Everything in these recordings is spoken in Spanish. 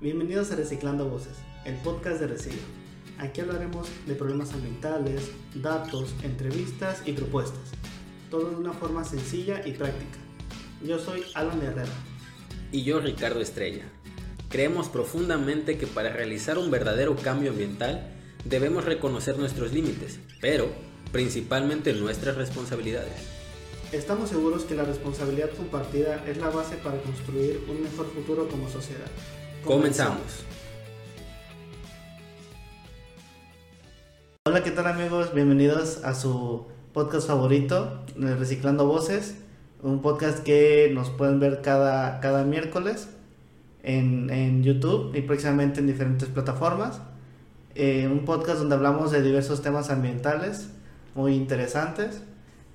Bienvenidos a Reciclando Voces, el podcast de Reciclo. Aquí hablaremos de problemas ambientales, datos, entrevistas y propuestas. Todo de una forma sencilla y práctica. Yo soy Alan Herrera. Y yo Ricardo Estrella. Creemos profundamente que para realizar un verdadero cambio ambiental debemos reconocer nuestros límites, pero principalmente nuestras responsabilidades. Estamos seguros que la responsabilidad compartida es la base para construir un mejor futuro como sociedad. Comenzamos. Hola, ¿qué tal amigos? Bienvenidos a su podcast favorito, Reciclando Voces, un podcast que nos pueden ver cada, cada miércoles en, en YouTube y próximamente en diferentes plataformas. Eh, un podcast donde hablamos de diversos temas ambientales muy interesantes.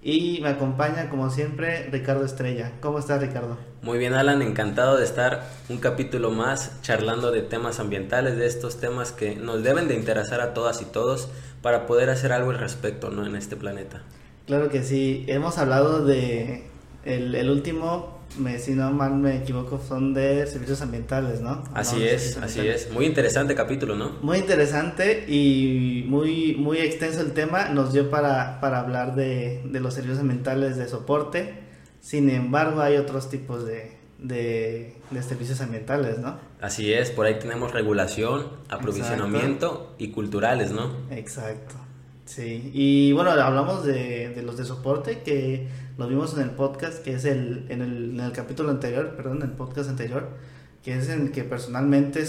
Y me acompaña, como siempre, Ricardo Estrella. ¿Cómo estás, Ricardo? Muy bien, Alan, encantado de estar un capítulo más charlando de temas ambientales, de estos temas que nos deben de interesar a todas y todos para poder hacer algo al respecto ¿no? en este planeta. Claro que sí, hemos hablado de el, el último si no mal me equivoco, son de servicios ambientales, ¿no? Así es, así es. Muy interesante capítulo, ¿no? Muy interesante y muy, muy extenso el tema. Nos dio para, para hablar de, de los servicios ambientales de soporte. Sin embargo, hay otros tipos de, de, de, servicios ambientales, ¿no? Así es, por ahí tenemos regulación, aprovisionamiento y culturales, ¿no? Exacto, sí. Y bueno, hablamos de, de los de soporte que lo vimos en el podcast, que es el, en, el, en el capítulo anterior, perdón, en el podcast anterior, que es en el que personalmente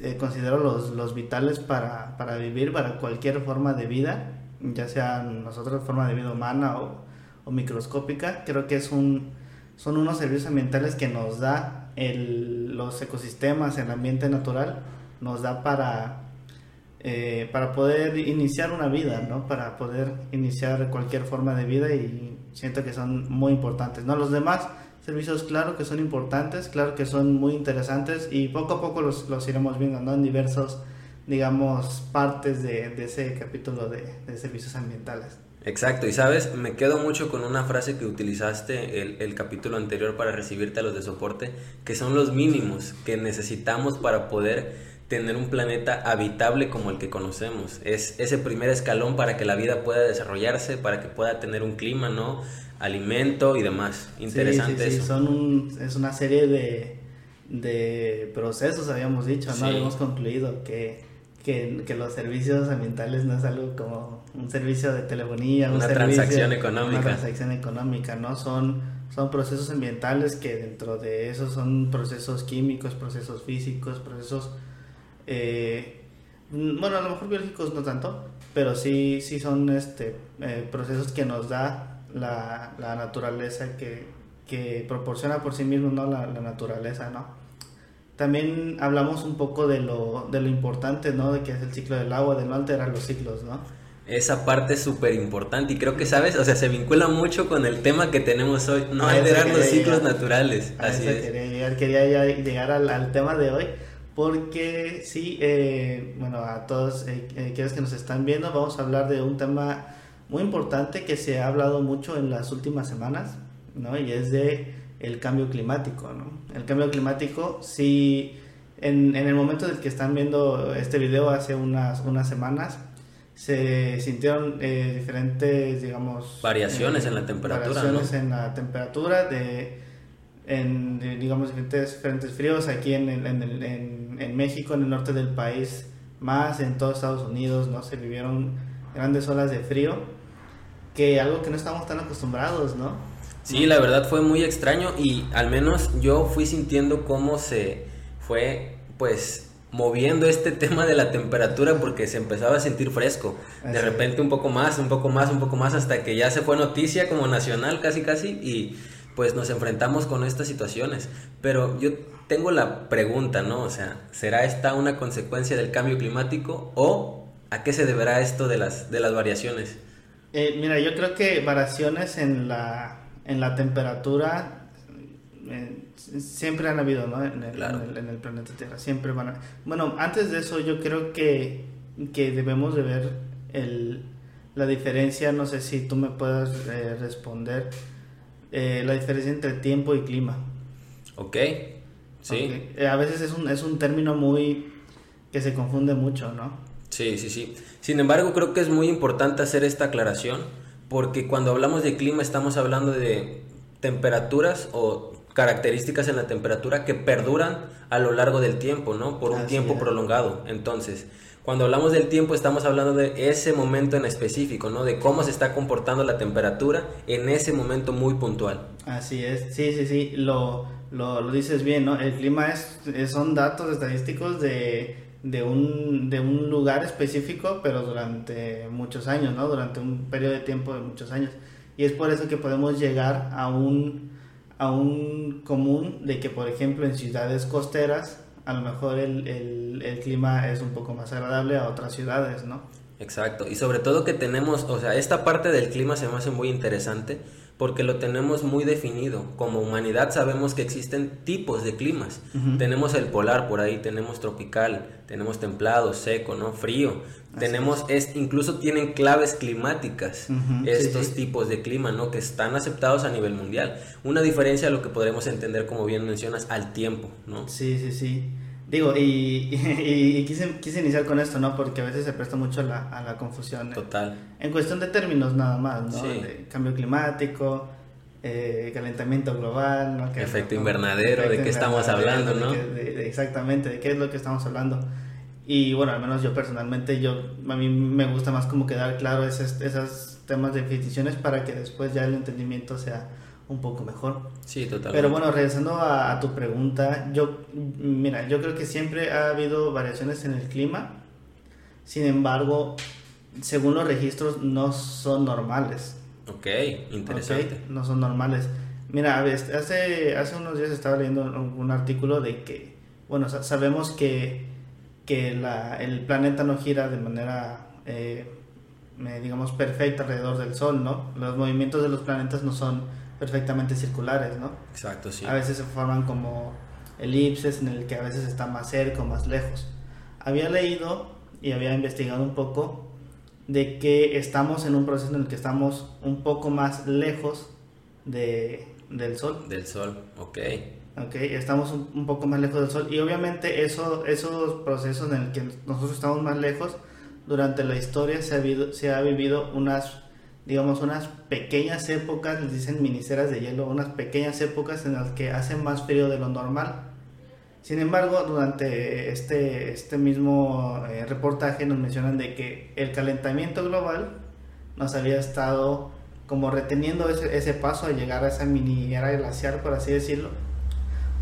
eh, considero los, los vitales para, para, vivir, para cualquier forma de vida, ya sea nosotros forma de vida humana o, o microscópica. Creo que es un, son unos servicios ambientales que nos da el, los ecosistemas, el ambiente natural, nos da para, eh, para poder iniciar una vida, ¿no? Para poder iniciar cualquier forma de vida y siento que son muy importantes. ¿no? Los demás servicios, claro que son importantes, claro que son muy interesantes y poco a poco los, los iremos viendo ¿no? en diversos, digamos, partes de, ese capítulo de, de, servicios ambientales. Exacto, y sabes, me quedo mucho con una frase que utilizaste el, el capítulo anterior para recibirte a los de soporte, que son los mínimos que necesitamos para poder tener un planeta habitable como el que conocemos. Es ese primer escalón para que la vida pueda desarrollarse, para que pueda tener un clima, ¿no? Alimento y demás. Interesante sí, sí, Son un, es una serie de, de procesos, habíamos dicho, ¿no? Habíamos concluido que, que, que, los servicios ambientales no es algo como un servicio de telefonía, una transacción económica. Una transacción económica, ¿no? Son, son procesos ambientales que dentro de eso son procesos químicos, procesos físicos, procesos eh, bueno, a lo mejor biológicos no tanto, pero sí, sí son este, eh, procesos que nos da la, la naturaleza, que, que, proporciona por sí mismo ¿no? la, la, naturaleza, ¿no? También hablamos un poco de lo, de lo importante, ¿no? De que es el ciclo del agua, de no alterar los ciclos, ¿no? Esa parte es súper importante y creo que, ¿sabes? O sea, se vincula mucho con el tema que tenemos hoy, no alterar los ciclos llegar. naturales. A Así es. Quería llegar, quería llegar al, al tema de hoy porque sí, eh, bueno, a todos eh, eh, que nos están viendo, vamos a hablar de un tema muy importante que se ha hablado mucho en las últimas semanas, ¿no? Y es de el cambio climático, ¿no? El cambio climático, sí, en, en el momento del que están viendo este video hace unas, unas semanas, se sintieron eh, diferentes, digamos... Variaciones en la temperatura, Variaciones ¿no? en la temperatura de en digamos diferentes frentes fríos aquí en, en, en, en, México, en el norte del país, más en todos Estados Unidos, ¿no? Se vivieron grandes olas de frío, que algo que no estamos tan acostumbrados, ¿no? Sí, la verdad fue muy extraño y al menos yo fui sintiendo cómo se fue, pues, moviendo este tema de la temperatura porque se empezaba a sentir fresco. De repente un poco más, un poco más, un poco más, hasta que ya se fue noticia como nacional casi casi y pues nos enfrentamos con estas situaciones. Pero yo tengo la pregunta, ¿no? O sea, ¿será esta una consecuencia del cambio climático o a qué se deberá esto de las, de las variaciones? Eh, mira, yo creo que variaciones en la, en la temperatura eh, siempre han habido, ¿no? En el, claro. en, el, en el, planeta Tierra, siempre van a... Bueno, antes de eso yo creo que, que debemos de ver el, la diferencia, no sé si tú me puedes eh, responder, eh, la diferencia entre tiempo y clima. Ok, Sí. Eh, a veces es un, es un término muy que se confunde mucho, ¿no? Sí, sí, sí. Sin embargo, creo que es muy importante hacer esta aclaración porque cuando hablamos de clima estamos hablando de temperaturas o características en la temperatura que perduran a lo largo del tiempo, ¿no? Por un Así tiempo es. prolongado. Entonces, cuando hablamos del tiempo estamos hablando de ese momento en específico, ¿no? De cómo se está comportando la temperatura en ese momento muy puntual. Así es, sí, sí, sí, lo, lo, lo dices bien, ¿no? El clima es, son datos estadísticos de, de, un, de un lugar específico, pero durante muchos años, ¿no? Durante un periodo de tiempo de muchos años. Y es por eso que podemos llegar a un, a un común de que, por ejemplo, en ciudades costeras, a lo mejor el, el, el clima es un poco más agradable a otras ciudades, ¿no? Exacto, y sobre todo que tenemos, o sea, esta parte del clima se me hace muy interesante porque lo tenemos muy definido. Como humanidad sabemos que existen tipos de climas. Tenemos el polar por ahí, tenemos tropical, tenemos templado, seco, ¿no? Frío. Así tenemos, es, incluso tienen claves climáticas estos sí. tipos de clima, ¿no? Que están aceptados a nivel mundial. Una diferencia a lo que podremos entender, como bien mencionas, al tiempo, ¿no? Sí, sí, sí. Digo, y, y, y quise, quise iniciar con esto, ¿no? Porque a veces se presta mucho a la, a la confusión. Total. En cuestión de términos nada más, ¿no? Sí. De cambio climático, eh, calentamiento global, ¿no? Que- Efecto ¿no? invernadero, ¿de qué estamos hablando, de no? qué- de- de- exactamente, de qué es lo que estamos hablando. Y bueno, al menos yo personalmente, yo a mí me gusta más como quedar claro esos, esos temas de definiciones para que después ya el entendimiento sea un poco mejor. Sí, totalmente. Pero bueno, regresando a, a tu pregunta, yo, mira, yo creo que siempre ha habido variaciones en el clima, sin embargo, según los registros no son normales. Ok, interesante. No son normales. Mira, a ver, hace, hace unos días estaba leyendo un, artículo de que, bueno, sa- sabemos que, que la, el planeta no gira de manera, eh, digamos, perfecta alrededor del Sol, ¿no? Los movimientos de los planetas no son perfectamente circulares, ¿no? Exacto, sí. A veces se forman como elipses en el que a veces está más cerca o más lejos. Había leído y había investigado un poco de que estamos en un proceso en el que estamos un poco más lejos de, del Sol. Del sol, ok. ¿ok? Estamos un, un poco más lejos del Sol y obviamente eso, esos procesos en el que nosotros estamos más lejos, durante la historia se ha, habido, se ha vivido unas, digamos, unas pequeñas épocas, les dicen miniceras de hielo, unas pequeñas épocas en las que hace más frío de lo normal. Sin embargo, durante este, este mismo eh, reportaje nos mencionan de que el calentamiento global nos había estado como reteniendo ese, ese paso a llegar a esa mini era glaciar, por así decirlo,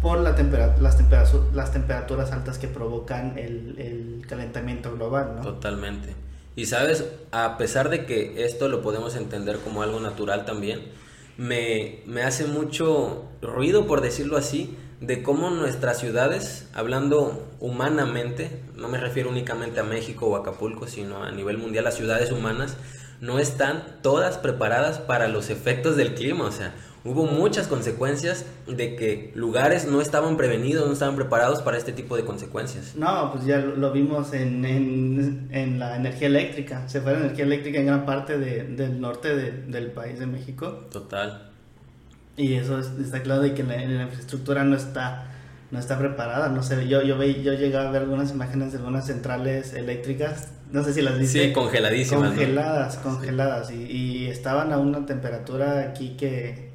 por la tempera- las, temperatura- las temperaturas altas que provocan el, el calentamiento global, ¿no? Totalmente. Y sabes, a pesar de que esto lo podemos entender como algo natural también, me, me hace mucho ruido, por decirlo así, de cómo nuestras ciudades, hablando humanamente, no me refiero únicamente a México o Acapulco, sino a nivel mundial, las ciudades humanas, no están todas preparadas para los efectos del clima. O sea, hubo muchas consecuencias de que lugares no estaban prevenidos, no estaban preparados para este tipo de consecuencias. No, pues ya lo, vimos en, en, en la energía eléctrica. Se fue la energía eléctrica en gran parte de- del norte de- del país de México. Total. Y eso es- está claro de que la, la infraestructura no está no está preparada, no sé, yo yo ve, yo llegué a ver algunas imágenes de algunas centrales eléctricas, no sé si las viste. Sí, congeladísimas. ¿no? Congeladas, congeladas y, y estaban a una temperatura aquí que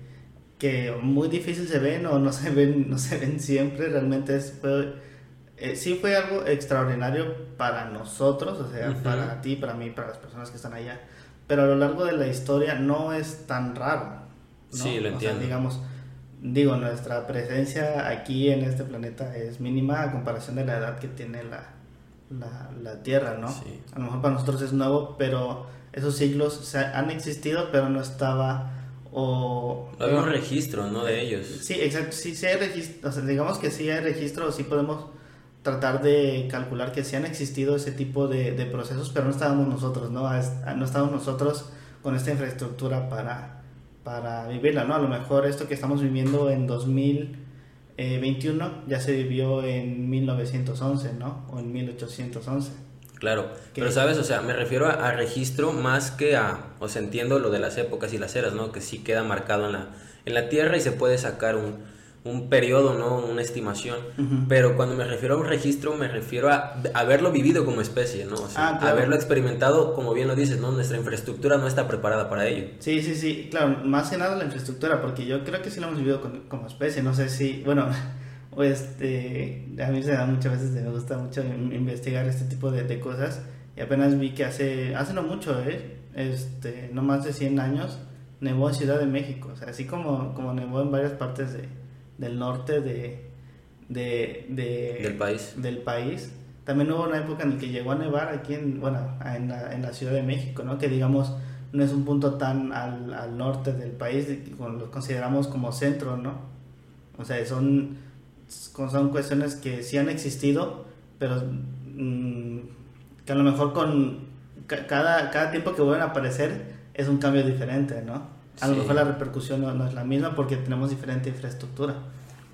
que muy difícil se ven o no se ven no se ven siempre, realmente es fue eh, sí fue algo extraordinario para nosotros, o sea, Ujú. para ti, para mí, para las personas que están allá, pero a lo largo de la historia no es tan raro. ¿no? Sí, lo O sea, entiendo. digamos, digo, nuestra presencia aquí en este planeta es mínima a comparación de la edad que tiene la, la, la Tierra, ¿no? Sí. A lo mejor para nosotros es nuevo, pero esos siglos se han existido, pero no estaba o... No había un registro, ¿no? De ellos. Sí, exacto, sí, sí hay registro, o sea, digamos que sí hay registro, sí podemos tratar de calcular que sí han existido ese tipo de, de procesos, pero no estábamos nosotros, ¿no? Es- No estábamos nosotros con esta infraestructura para, para vivirla, ¿no? A lo mejor esto que estamos viviendo en 2021 ya se vivió en 1911, ¿no? O en 1811. Claro. Pero, ¿sabes? O sea, me refiero a, a registro más que a... O sea, entiendo lo de las épocas y las eras, ¿no? Que sí queda marcado en la, en la tierra y se puede sacar un, un periodo, ¿no? Una estimación. Pero cuando me refiero a un registro, me refiero a haberlo vivido como especie, ¿no? O sea, ah, haberlo experimentado, como bien lo dices, ¿no? Nuestra infraestructura no está preparada para ello. Sí, sí, sí, claro, más que nada la infraestructura, porque yo creo que sí lo hemos vivido como especie, no sé si, bueno, este, a mí se da muchas veces, me gusta mucho investigar este tipo de, de cosas, y apenas vi que hace, hace no mucho, ¿eh? Este, no más de 100 años, nevó en Ciudad de México, o sea, así como, como nevó en varias partes de del norte de, de, del país. Del país. También hubo una época en la que llegó a nevar aquí en, bueno, en la, en la Ciudad de México, ¿no? Que digamos no es un punto tan al, al norte del país, lo consideramos como centro, ¿no? O sea, son, son cuestiones que sí han existido, pero mm, que a lo mejor con cada, cada tiempo que vuelven a aparecer es un cambio diferente, ¿no? A lo mejor la repercusión no, es la misma porque tenemos diferente infraestructura.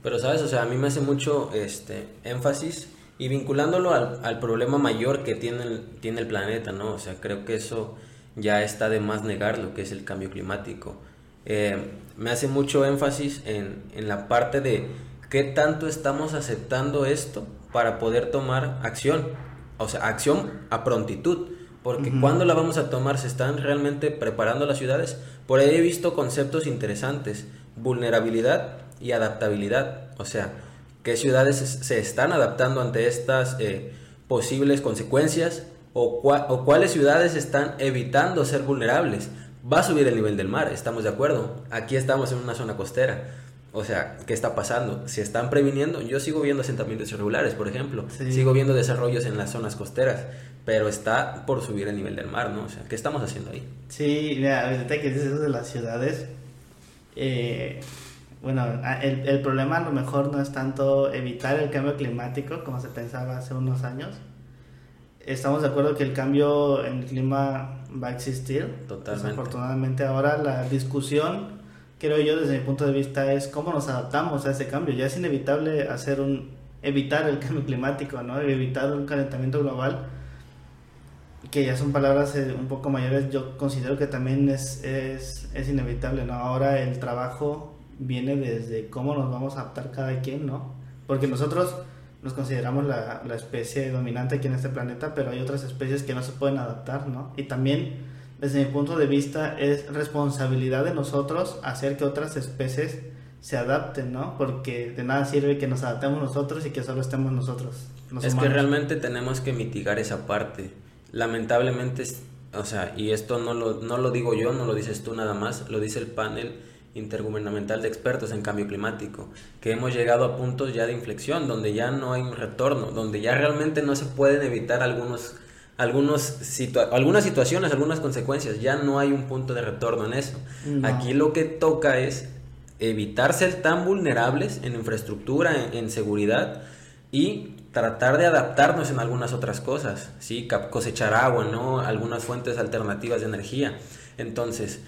Pero sabes, o sea, a mí me hace mucho este énfasis y vinculándolo al, al problema mayor que tiene el, tiene el planeta, ¿no? O sea, creo que eso ya está de más negar lo que es el cambio climático. Eh, me hace mucho énfasis en, en la parte de qué tanto estamos aceptando esto para poder tomar acción. O sea, acción a prontitud. Porque cuando la vamos a tomar, se están realmente preparando las ciudades. Por ahí he visto conceptos interesantes, vulnerabilidad y adaptabilidad. O sea, qué ciudades se están adaptando ante estas eh, posibles consecuencias o, o cuáles ciudades están evitando ser vulnerables. Va a subir el nivel del mar, estamos de acuerdo. Aquí estamos en una zona costera o sea, ¿qué está pasando? ¿Se están previniendo? Yo sigo viendo asentamientos irregulares, por ejemplo. Sigo viendo desarrollos en las zonas costeras, pero está por subir el nivel del mar, ¿no? O sea, ¿qué estamos haciendo ahí? Sí, mira, ahorita que dices eso de las ciudades, eh, bueno, el, el, problema a lo mejor no es tanto evitar el cambio climático como se pensaba hace unos años. Estamos de acuerdo que el cambio en el clima va a existir. Totalmente. Afortunadamente ahora la discusión creo yo desde mi punto de vista es cómo nos adaptamos a ese cambio. Ya es inevitable hacer un evitar el cambio climático, ¿no? Evitar un calentamiento global que ya son palabras eh, un poco mayores, yo considero que también es, es, es, inevitable, ¿no? Ahora el trabajo viene desde cómo nos vamos a adaptar cada quien, ¿no? Porque nosotros nos consideramos la, la especie dominante aquí en este planeta, pero hay otras especies que no se pueden adaptar, ¿no? Y también desde mi punto de vista, es responsabilidad de nosotros hacer que otras especies se adapten, ¿no? Porque de nada sirve que nos adaptemos nosotros y que solo estemos nosotros. es que realmente tenemos que mitigar esa parte. Lamentablemente, o sea, y esto no lo, no lo digo yo, no lo dices tú nada más, lo dice el panel intergubernamental de expertos en cambio climático, que hemos llegado a puntos ya de inflexión, donde ya no hay un retorno, donde ya realmente no se pueden evitar algunos algunos algunas situaciones, algunas consecuencias, ya no hay un punto de retorno en eso. Aquí lo que toca es evitar ser tan vulnerables en infraestructura, en, seguridad y tratar de adaptarnos en algunas otras cosas, ¿sí? cosechar agua, ¿no? algunas fuentes alternativas de energía. Entonces,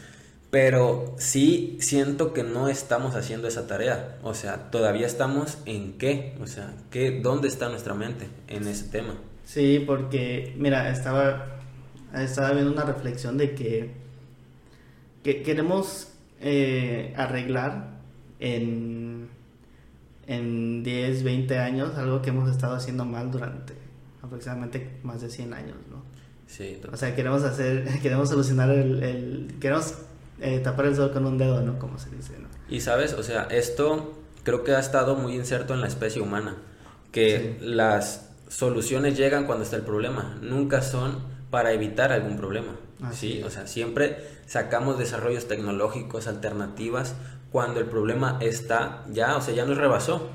pero sí siento que no estamos haciendo esa tarea, o sea, todavía estamos en qué, o sea, ¿qué, ¿dónde está nuestra mente en ese tema? Sí, porque, mira, estaba, estaba viendo una reflexión de que, que queremos eh, arreglar en, en 10, 20 años algo que hemos estado haciendo mal durante aproximadamente más de 100 años, ¿no? Sí. O sea, queremos hacer, queremos solucionar el, el queremos eh, tapar el sol con un dedo, ¿no? Como se dice, ¿no? Y sabes, o sea, esto creo que ha estado muy inserto en la especie humana, que las soluciones llegan cuando está el problema, nunca son para evitar algún problema. ¿sí? O sea, siempre sacamos desarrollos tecnológicos, alternativas, cuando el problema está ya, o sea, ya nos rebasó,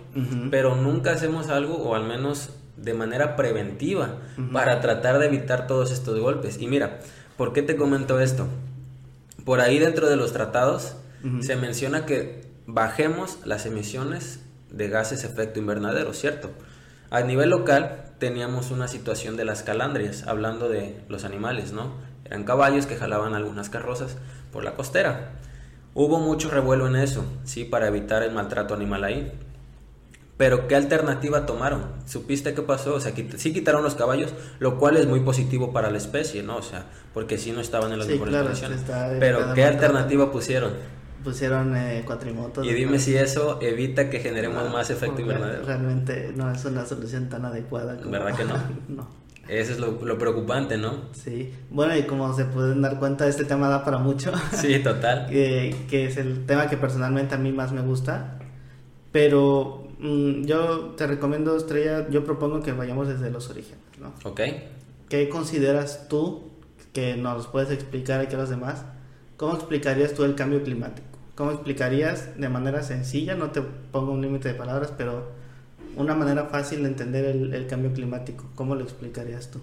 pero nunca hacemos algo, o al menos de manera preventiva, para tratar de evitar todos estos golpes. Y mira, ¿por qué te comento esto? Por ahí dentro de los tratados se menciona que bajemos las emisiones de gases efecto invernadero, ¿cierto? A nivel local teníamos una situación de las calandrias, hablando de los animales, ¿no? Eran caballos que jalaban algunas carrozas por la costera. Hubo mucho revuelo en eso, sí, para evitar el maltrato animal ahí. Pero ¿qué alternativa tomaron? ¿Supiste qué pasó? O sea, sí quitaron los caballos, lo cual es muy positivo para la especie, ¿no? O sea, porque sí no estaban en las mejores condiciones. Pero ¿qué alternativa pusieron? Pusieron eh, cuatrimotos. Y dime si eso evita que generemos más efecto invernadero. Realmente no es una solución tan adecuada. Como... ¿Verdad que no? no. Eso es lo, lo, preocupante, ¿no? Sí. Bueno, y como se pueden dar cuenta, este tema da para mucho. Sí, total. que, que es el tema que personalmente a mí más me gusta. Pero mm, yo te recomiendo, Estrella, yo propongo que vayamos desde los orígenes, ¿no? Ok. ¿Qué consideras tú que nos puedes explicar aquí a los demás? ¿Cómo explicarías tú el cambio climático? ¿Cómo explicarías de manera sencilla? No te pongo un límite de palabras, pero una manera fácil de entender el, el, cambio climático. ¿Cómo lo explicarías tú?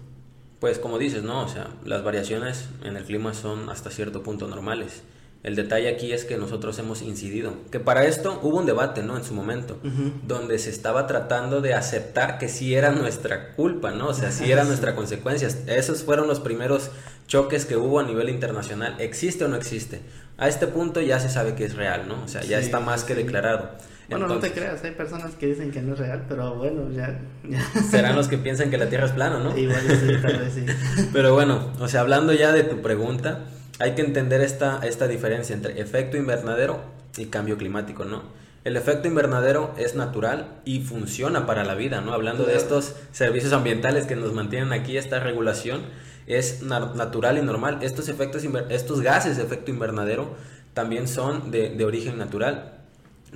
Pues como dices, ¿no? O sea, las variaciones en el clima son hasta cierto punto normales. El detalle aquí es que nosotros hemos incidido. Que para esto hubo un debate, ¿no? En su momento, uh -huh. donde se estaba tratando de aceptar que sí era nuestra culpa, ¿no? O sea, sí era nuestra consecuencia. Esos fueron los primeros choques que hubo a nivel internacional. ¿Existe o no existe? A este punto ya se sabe que es real, ¿no? O sea, ya sí, está más que declarado. Bueno, Entonces, no te creas, hay personas que dicen que no es real, pero bueno, ya, ya. Serán los que piensan que la Tierra es plana, ¿no? Igual sí, tal vez sí. Pero bueno, o sea, hablando ya de tu pregunta, hay que entender esta, esta diferencia entre efecto invernadero y cambio climático, ¿no? El efecto invernadero es natural y funciona para la vida, ¿no? Hablando claro. de estos servicios ambientales que nos mantienen aquí, esta regulación es na natural y normal. Estos, efectos estos gases de efecto invernadero también son de, de origen natural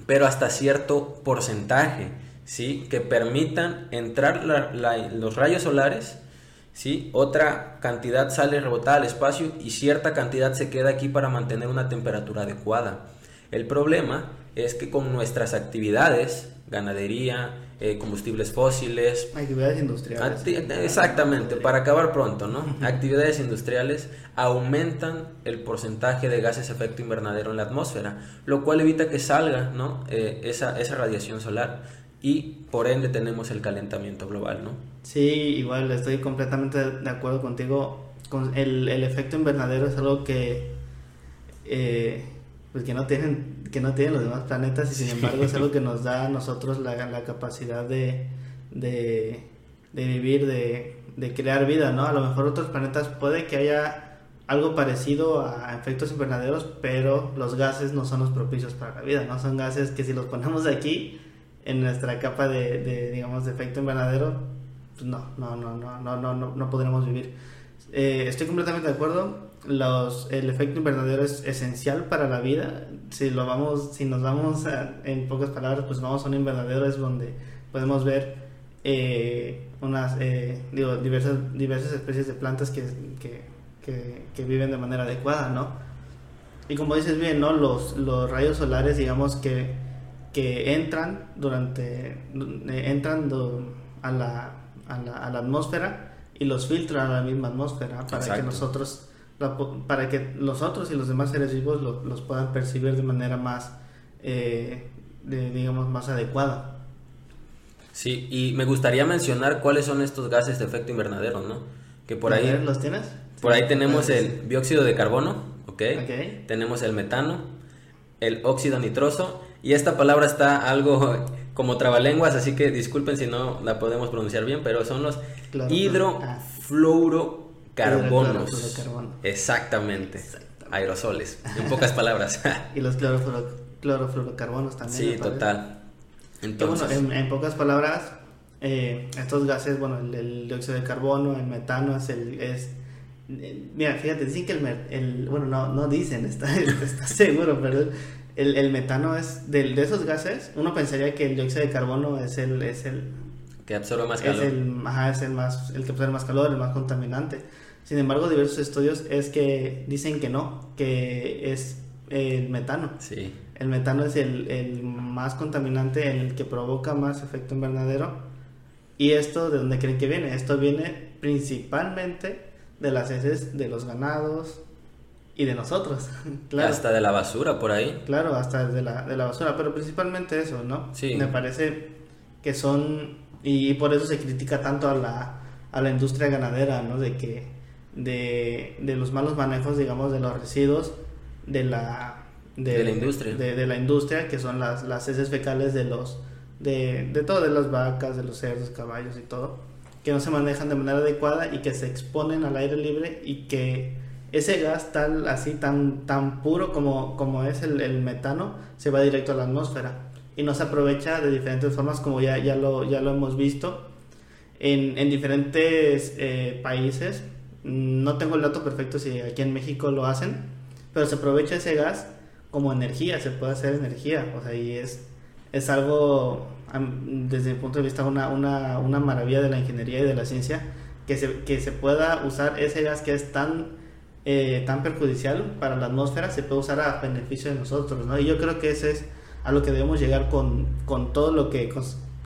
pero hasta cierto porcentaje, ¿sí? Que permitan entrar la, los rayos solares, ¿sí? Otra cantidad sale rebotada al espacio y cierta cantidad se queda aquí para mantener una temperatura adecuada. El problema es que con nuestras actividades, ganadería, eh, combustibles fósiles, actividades industriales. exactamente, para acabar pronto, ¿no? Actividades industriales aumentan el porcentaje de gases de efecto invernadero en la atmósfera, lo cual evita que salga, ¿no? Eh, esa, esa radiación solar y por ende tenemos el calentamiento global, ¿no? Sí, igual estoy completamente de acuerdo contigo. Con el, el efecto invernadero es algo que eh, pues que no tienen que no tienen los demás planetas y sin embargo es algo que nos da a nosotros la, la capacidad de, de, de vivir, de, de, crear vida, ¿no? A lo mejor otros planetas puede que haya algo parecido a efectos invernaderos, pero los gases no son los propicios para la vida, ¿no? Son gases que si los ponemos aquí en nuestra capa de, de digamos, de efecto invernadero, pues no, no, no, no, no, no, no, no podremos vivir. Eh, estoy completamente de acuerdo los, el efecto invernadero es esencial para la vida. Si lo vamos, si nos vamos a, en pocas palabras, pues vamos a un invernadero es donde podemos ver eh, unas eh, digo, diversas, diversas especies de plantas que, que, que, que, viven de manera adecuada, ¿no? Y como dices bien, ¿no? Los, los rayos solares, digamos que, que entran durante, entran do, a, la, a, la, a la atmósfera y los filtran a la misma atmósfera para Exacto. que nosotros para que nosotros y los demás seres vivos lo, los puedan percibir de manera más, eh, de, digamos, más adecuada. Sí, y me gustaría mencionar cuáles son estos gases de efecto invernadero, ¿no? Que por ahí... ¿Los tienes? Por ahí tenemos el dióxido de carbono, ¿ok? okay. Tenemos el metano, el óxido nitroso, y esta palabra está algo como trabalenguas, así que disculpen si no la podemos pronunciar bien, pero son los claro, hidrofluoro carbonos. Exactamente. Exactamente. Aerosoles, en pocas palabras. y los clorofluoro, clorofluorocarbonos también. Sí, total. Entonces, bueno, en, en, pocas palabras, eh, estos gases, bueno, el, el, dióxido de carbono, el metano es el... Es, mira, fíjate, dicen que el, el bueno, no, no dicen, está, está seguro, pero el, el metano es, de, de, esos gases, uno pensaría que el dióxido de carbono es el, es el que absorbe más calor. Es el, ajá, es el, más, el que absorbe más calor, el más contaminante. Sin embargo, diversos estudios es que dicen que no, que es el metano. Sí. El metano es el, el más contaminante, el que provoca más efecto invernadero. ¿Y esto de dónde creen que viene? Esto viene principalmente de las heces de los ganados y de nosotros. claro. Hasta de la basura por ahí. Claro, hasta de la, de la basura, pero principalmente eso, ¿no? Sí. Me parece que son y por eso se critica tanto a la, a la industria ganadera, ¿no? De que de, de los malos manejos, digamos, de los residuos de la, de, de la industria. De, de, la industria, que son las, las heces fecales de los de, de todo, de las vacas, de los cerdos, caballos y todo, que no se manejan de manera adecuada y que se exponen al aire libre y que ese gas tal, así tan, tan puro como, como es el, el metano, se va directo a la atmósfera y no se aprovecha de diferentes formas como ya, ya, lo, ya lo hemos visto en, en diferentes eh, países. No tengo el dato perfecto si aquí en México lo hacen, pero se aprovecha ese gas como energía, se puede hacer energía, o sea, y es, es algo, desde mi punto de vista, una, una, una maravilla de la ingeniería y de la ciencia, que se, que se pueda usar ese gas que es tan, eh, tan perjudicial para la atmósfera, se puede usar a beneficio de nosotros, ¿no? Y yo creo que ese es a lo que debemos llegar con, con todo lo que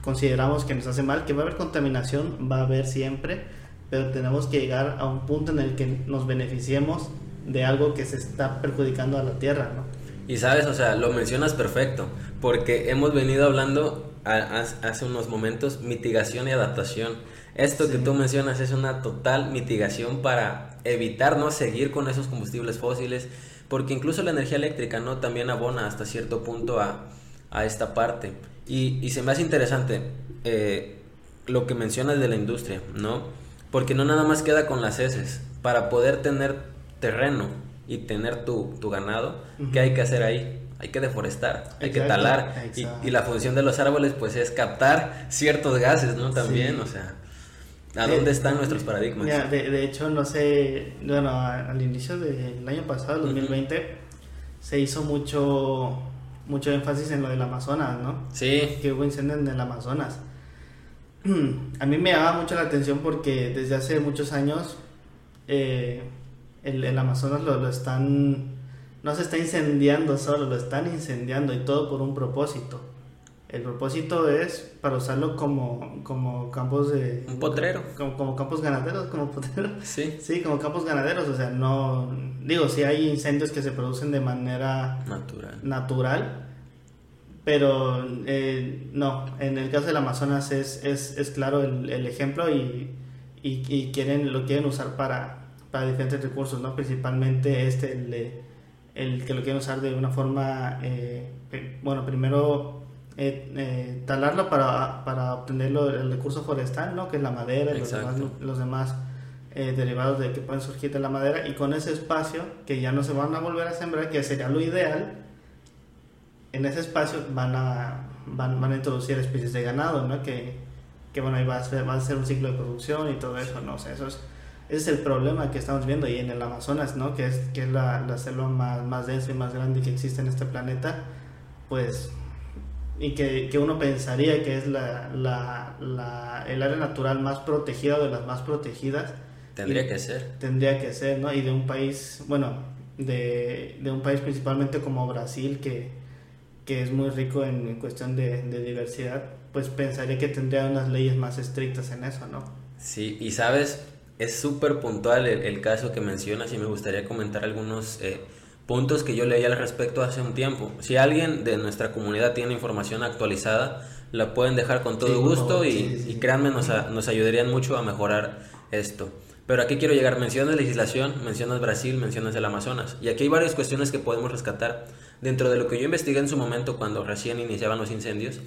consideramos que nos hace mal, que va a haber contaminación, va a haber siempre, pero tenemos que llegar a un punto en el que nos beneficiemos de algo que se está perjudicando a la tierra, ¿no? Y sabes, o sea, lo mencionas perfecto, porque hemos venido hablando hace unos momentos mitigación y adaptación. Esto que tú mencionas es una total mitigación para evitar no seguir con esos combustibles fósiles, porque incluso la energía eléctrica no también abona hasta cierto punto a, a esta parte. Y, y, se me hace interesante eh, lo que mencionas de la industria, ¿no? Porque no nada más queda con las heces. Para poder tener terreno y tener tu, tu ganado, ¿qué hay que hacer ahí? Hay que deforestar, hay que talar. Y, y, la función de los árboles, pues, es captar ciertos gases, ¿no? También, o sea ¿A dónde están nuestros paradigmas? de, de, hecho, no sé, bueno, al inicio del año pasado, el 2020, se hizo mucho mucho énfasis en lo del Amazonas, ¿no? Sí. Que hubo incendios en el Amazonas. A mí me llama mucho la atención porque desde hace muchos años eh, el, el, Amazonas lo, lo están, no se está incendiando solo, lo están incendiando y todo por un propósito. El propósito es para usarlo como, como campos de... Un potrero. Como, como campos ganaderos, como potreros. Sí. Sí, como campos ganaderos. O sea, no... Digo, sí hay incendios que se producen de manera... Natural. Natural. Pero eh, no, en el caso del Amazonas es, es, es claro el, el ejemplo y, y, y, quieren, lo quieren usar para, para diferentes recursos, ¿no? Principalmente este, el, el que lo quieren usar de una forma... Eh, bueno, primero eh, eh, talarlo para, para obtener el recurso forestal, ¿no? que es la madera y los demás, los demás eh, derivados de que pueden surgir de la madera, y con ese espacio que ya no se van a volver a sembrar, que sería lo ideal, en ese espacio van a, van, van a introducir especies de ganado, ¿no? que, que bueno, ahí va a, ser, va a ser un ciclo de producción y todo eso, ¿no? O sea, eso es, ese es el problema que estamos viendo y en el Amazonas, ¿no? que es, que es la, la selva más, más densa y más grande que existe en este planeta, pues y que, que, uno pensaría que es la, la, la, el área natural más protegida o de las más protegidas. Tendría que ser. Tendría que ser, ¿no? Y de un país, bueno, de, de un país principalmente como Brasil, que, que es muy rico en, en cuestión de, de, diversidad, pues pensaría que tendría unas leyes más estrictas en eso, ¿no? Sí, y sabes, es súper puntual el, el, caso que mencionas y me gustaría comentar algunos... Eh, puntos que yo leí al respecto hace un tiempo. Si alguien de nuestra comunidad tiene información actualizada, la pueden dejar con todo sí, gusto y, sí, sí. y, créanme, nos, a, nos, ayudarían mucho a mejorar esto. Pero aquí quiero llegar, mencionas legislación, mencionas Brasil, mencionas el Amazonas. Y aquí hay varias cuestiones que podemos rescatar. Dentro de lo que yo investigué en su momento cuando recién iniciaban los incendios,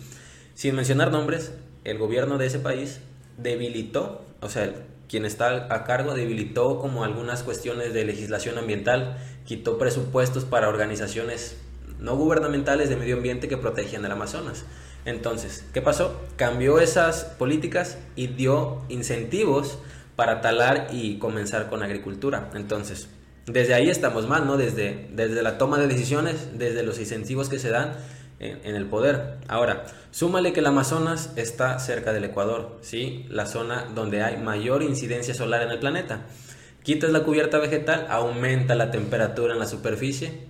sin mencionar nombres, el gobierno de ese país debilitó, o sea, quien está a cargo debilitó como algunas cuestiones de legislación ambiental, quitó presupuestos para organizaciones no gubernamentales de medio ambiente que protegían el Amazonas. Entonces, ¿qué pasó? Cambió esas políticas y dio incentivos para talar y comenzar con agricultura. Entonces, desde ahí estamos mal, ¿no? Desde, desde la toma de decisiones, desde los incentivos que se dan en, en, el poder. Ahora, súmale que el Amazonas está cerca del Ecuador, ¿sí? La zona donde hay mayor incidencia solar en el planeta. Quitas la cubierta vegetal, aumenta la temperatura en la superficie,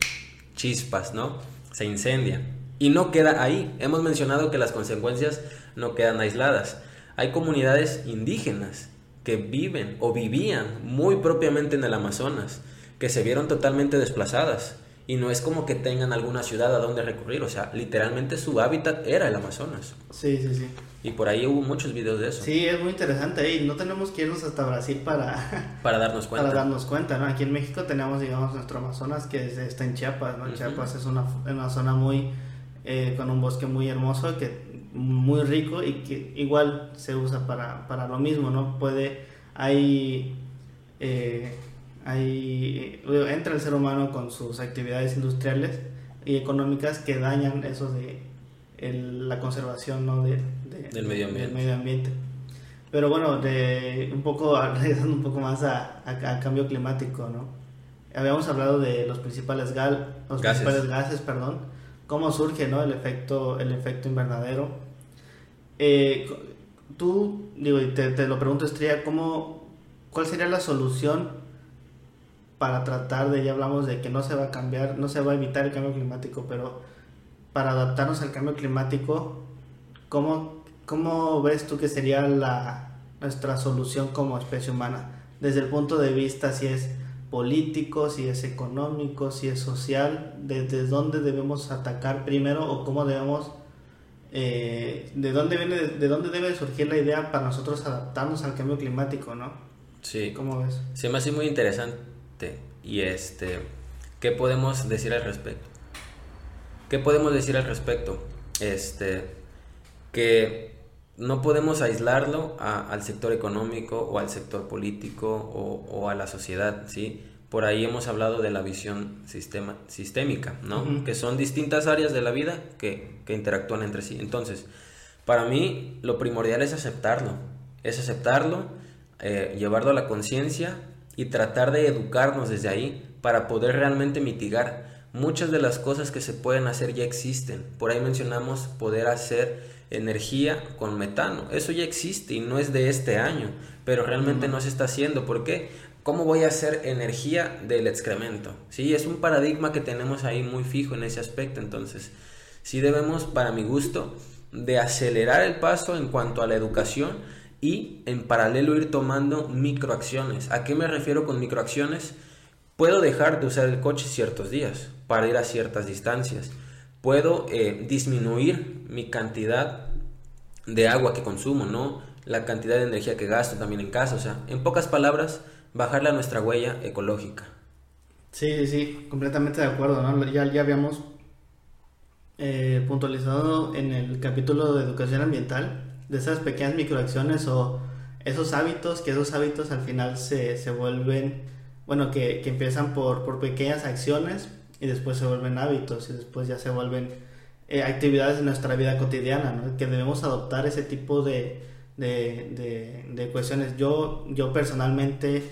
chispas, ¿no? Se incendia. Y no queda ahí. Hemos mencionado que las consecuencias no quedan aisladas. Hay comunidades indígenas que viven o vivían muy propiamente en el Amazonas, que se vieron totalmente desplazadas y no es como que tengan alguna ciudad a donde recurrir, o sea, literalmente su hábitat era el Amazonas. Sí, sí, sí. Y por ahí hubo muchos videos de eso. Sí, es muy interesante y no tenemos que irnos hasta Brasil para, para darnos cuenta. Para darnos cuenta, ¿no? Aquí en México tenemos, digamos, nuestro Amazonas que está en Chiapas, ¿no? Uh -huh. Chiapas es una, una zona muy, eh, con un bosque muy hermoso, que muy rico y que igual se usa para, para lo mismo, ¿no? Puede, hay... Eh, Eh, entra el ser humano con sus actividades industriales y económicas que dañan eso de la conservación ¿no? de, del, medio ambiente. medio ambiente. Pero bueno, de un poco, regresando un poco más a, a, cambio climático, ¿no? Habíamos hablado de los principales, gal, los gases. principales gases, perdón, cómo surge, ¿no? El efecto, el efecto invernadero. Eh, tú, digo, y te, te, lo pregunto, Estrella, ¿cómo, ¿cuál sería la solución para tratar de, ya hablamos de que no se va a cambiar, no se va a evitar el cambio climático, pero para adaptarnos al cambio climático, ¿cómo, cómo ves tú que sería la, nuestra solución como especie humana? Desde el punto de vista si es político, si es económico, si es social, desde dónde debemos atacar primero o cómo debemos, eh, de dónde viene, de dónde debe surgir la idea para nosotros adaptarnos al cambio climático, ¿no? Sí. ¿Cómo ves? Se me hace muy interesante y este, ¿qué podemos decir al respecto? ¿Qué podemos decir al respecto? Este, que no podemos aislarlo al sector económico o al sector político o, a la sociedad, ¿sí? Por ahí hemos hablado de la visión sistema, sistémica, ¿no? Que son distintas áreas de la vida que, que interactúan entre sí. Entonces, para mí lo primordial es aceptarlo, es aceptarlo, eh, llevarlo a la conciencia y tratar de educarnos desde ahí para poder realmente mitigar. Muchas de las cosas que se pueden hacer ya existen. Por ahí mencionamos poder hacer energía con metano. Eso ya existe y no es de este año, pero realmente no se está haciendo. ¿Por qué? ¿Cómo voy a hacer energía del excremento? Sí, es un paradigma que tenemos ahí muy fijo en ese aspecto. Entonces, sí debemos, para mi gusto, de acelerar el paso en cuanto a la educación y en paralelo ir tomando microacciones. ¿A qué me refiero con microacciones? Puedo dejar de usar el coche ciertos días para ir a ciertas distancias. Puedo eh, disminuir mi cantidad de agua que consumo, ¿no? La cantidad de energía que gasto también en casa. O sea, en pocas palabras, bajarle a nuestra huella ecológica. Sí, sí, completamente de acuerdo, ¿no? Ya, ya habíamos eh, puntualizado en el capítulo de educación ambiental de esas pequeñas microacciones o esos hábitos, que esos hábitos al final se, se vuelven, bueno, que, que empiezan por, por, pequeñas acciones y después se vuelven hábitos y después ya se vuelven eh, actividades de nuestra vida cotidiana, ¿no? que debemos adoptar ese tipo de, de, de, de cuestiones. Yo, yo personalmente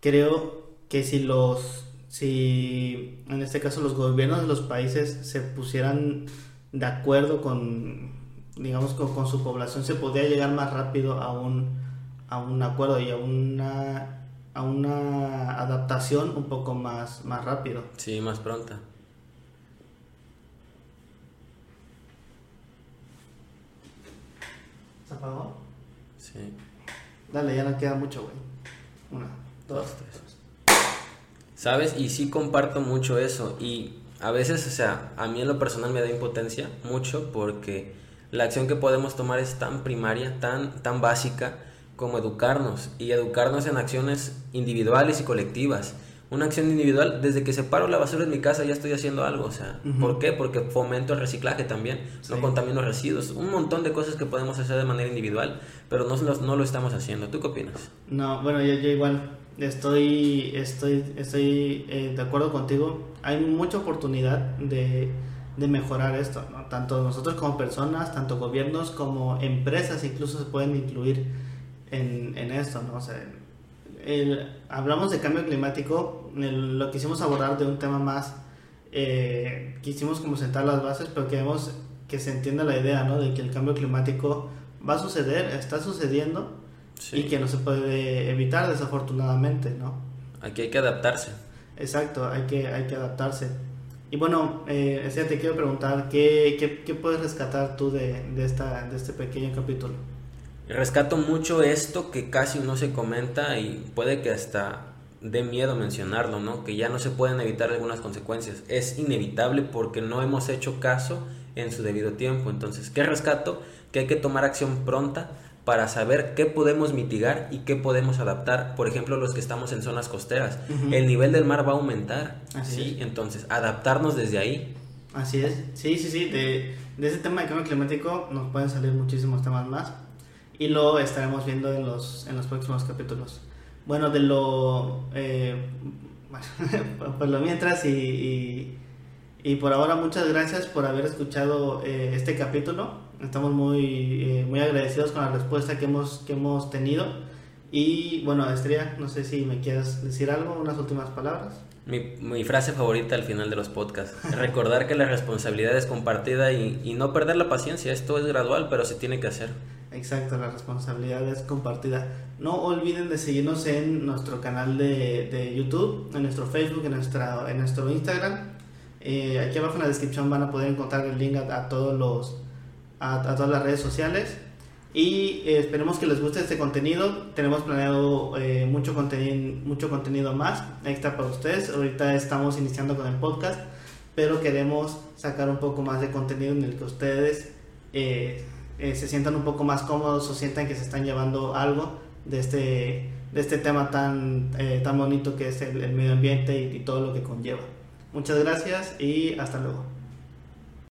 creo que si los, si en este caso los gobiernos de los países se pusieran de acuerdo con digamos, con, con su población se podía llegar más rápido a un, a un acuerdo y a una, a una adaptación un poco más, más rápido. Sí, más pronta. ¿Se apagó? Sí. Dale, ya no queda mucho, güey. Una, dos, tres. ¿Sabes? Y sí comparto mucho eso. Y a veces, o sea, a mí en lo personal me da impotencia mucho porque la acción que podemos tomar es tan primaria, tan, tan básica como educarnos y educarnos en acciones individuales y colectivas. Una acción individual, desde que separo la basura en mi casa ya estoy haciendo algo, o sea, ¿por qué? Porque fomento el reciclaje también, no contamino residuos, un montón de cosas que podemos hacer de manera individual, pero no, no lo estamos haciendo. ¿Tú qué opinas? No, bueno, yo, yo igual estoy, estoy, estoy eh, de acuerdo contigo. Hay mucha oportunidad de de mejorar esto, ¿no? Tanto nosotros como personas, tanto gobiernos como empresas incluso se pueden incluir en, en esto, ¿no? O sea, hablamos de cambio climático, lo quisimos abordar de un tema más, eh, quisimos como sentar las bases, pero queremos que se entienda la idea, ¿no? De que el cambio climático va a suceder, está sucediendo y que no se puede evitar desafortunadamente, ¿no? Aquí hay que adaptarse. Exacto, hay que, hay que adaptarse. Y bueno, eh, te quiero preguntar, ¿qué, qué, qué puedes rescatar tú de, de, esta, de este pequeño capítulo? Rescato mucho esto que casi no se comenta y puede que hasta dé miedo mencionarlo, ¿no? Que ya no se pueden evitar algunas consecuencias. Es inevitable porque no hemos hecho caso en su debido tiempo. Entonces, ¿qué rescato? Que hay que tomar acción pronta para saber qué podemos mitigar y qué podemos adaptar. Por ejemplo, los que estamos en zonas costeras, el nivel del mar va a aumentar. ¿sí? Entonces, adaptarnos desde ahí. Así es. Sí, sí, sí. De, de ese tema de cambio climático nos pueden salir muchísimos temas más y lo estaremos viendo en los, en los próximos capítulos. bueno, de lo... Eh, pues lo mientras y, y, por ahora muchas gracias por haber escuchado eh, este capítulo. Estamos muy, eh, muy agradecidos con la respuesta que hemos, que hemos tenido. Y bueno, Estrella, no sé si me quieres decir algo, unas últimas palabras. Mi, mi, frase favorita al final de los podcasts. Recordar que la responsabilidad es compartida y, y, no perder la paciencia. Esto es gradual, pero se tiene que hacer. Exacto, la responsabilidad es compartida. No olviden de seguirnos en nuestro canal de, de YouTube, en nuestro Facebook, en, nuestra, en nuestro Instagram. Eh, aquí abajo en la descripción van a poder encontrar el link a, todos los, a, a todas las redes sociales. Y eh, esperemos que les guste este contenido. Tenemos planeado eh, mucho, contenido, mucho contenido más extra para ustedes. Ahorita estamos iniciando con el podcast, pero queremos sacar un poco más de contenido en el que ustedes eh, se sientan un poco más cómodos o sientan que se están llevando algo de este, de este tema tan, tan bonito que es el, medio ambiente y todo lo que conlleva. Muchas gracias y hasta luego.